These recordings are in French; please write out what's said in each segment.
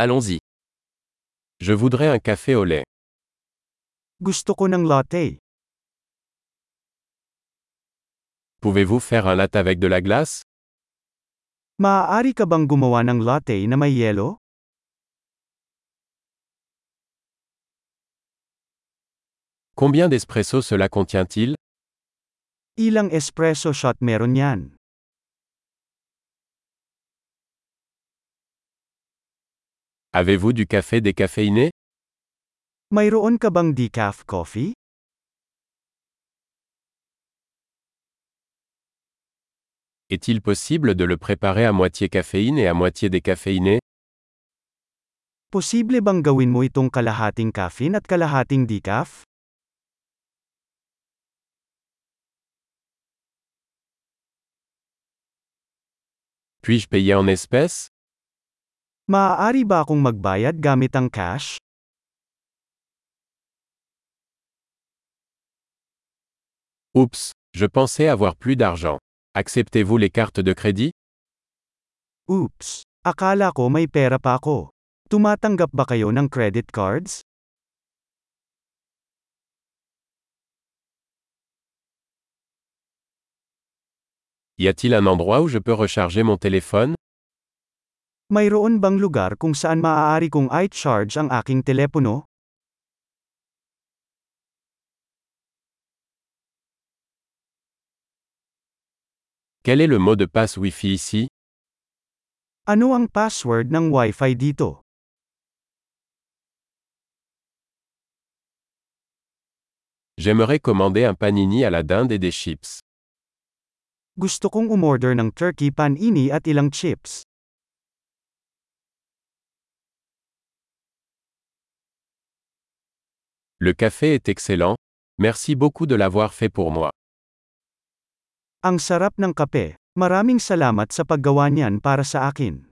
Allons-y. Je voudrais un café au lait. Gusto ko ng latte. Pouvez-vous faire un latte avec de la glace? Maaari ka bang gumawa ng latte na may yelo? Combien d'espresso cela contient-il? Ilang espresso shot meron yan? Avez-vous du café décaféiné? Mayroon ka bang decaf coffee? Est-il possible de le préparer à moitié caféine et à moitié décaféiné? Posible bang gawin mo itong kalahating caffeine at kalahating decaf? Puis-je payer en espèces? Maaari ba akong magbayad gamit ang cash? Oups, je pensais avoir plus d'argent. Acceptez-vous les cartes de crédit? Oops! Akala ko may pera pa ako. Tumatanggap ba kayo ng credit cards? Y a-t-il un endroit où je peux recharger mon téléphone? Mayroon bang lugar kung saan maaari kong i-charge ang aking telepono? Quel est le mot de passe Wi-Fi ici Ano ang password ng Wi-Fi dito? J'aimerais commander un panini à la dinde et des chips. Gusto kong umorder ng turkey panini at ilang chips. Le café est excellent. Merci beaucoup de l'avoir fait pour moi. Ang sarap ng kape. Maraming salamat sa paggawa niyan para sa akin.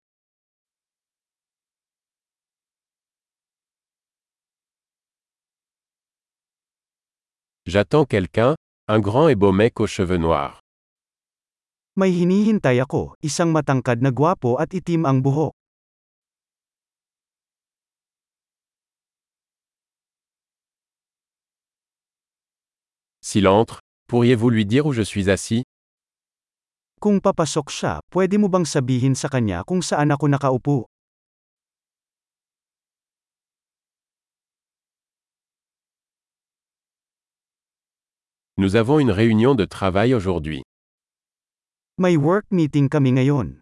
J'attends quelqu'un, un grand et beau mec aux cheveux noirs. May hinihintay ako, isang matangkad na gwapo at itim ang buhok. S'il entre, pourriez-vous lui dire où je suis assis? Kung papasok siya, pwede mo bang sabihin sa kanya kung saan ako nakaupo? Nous avons une réunion de travail aujourd'hui. May work meeting kami ngayon.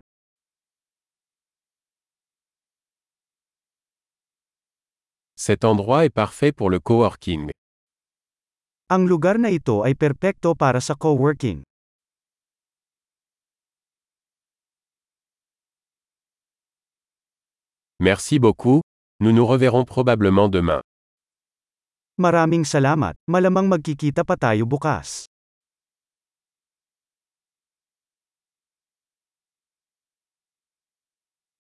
Cet endroit est parfait pour le coworking. Ang lugar na ito ay perpekto para sa coworking. Merci beaucoup, nous nous reverrons probablement demain. Maraming salamat, malamang magkikita pa tayo bukas.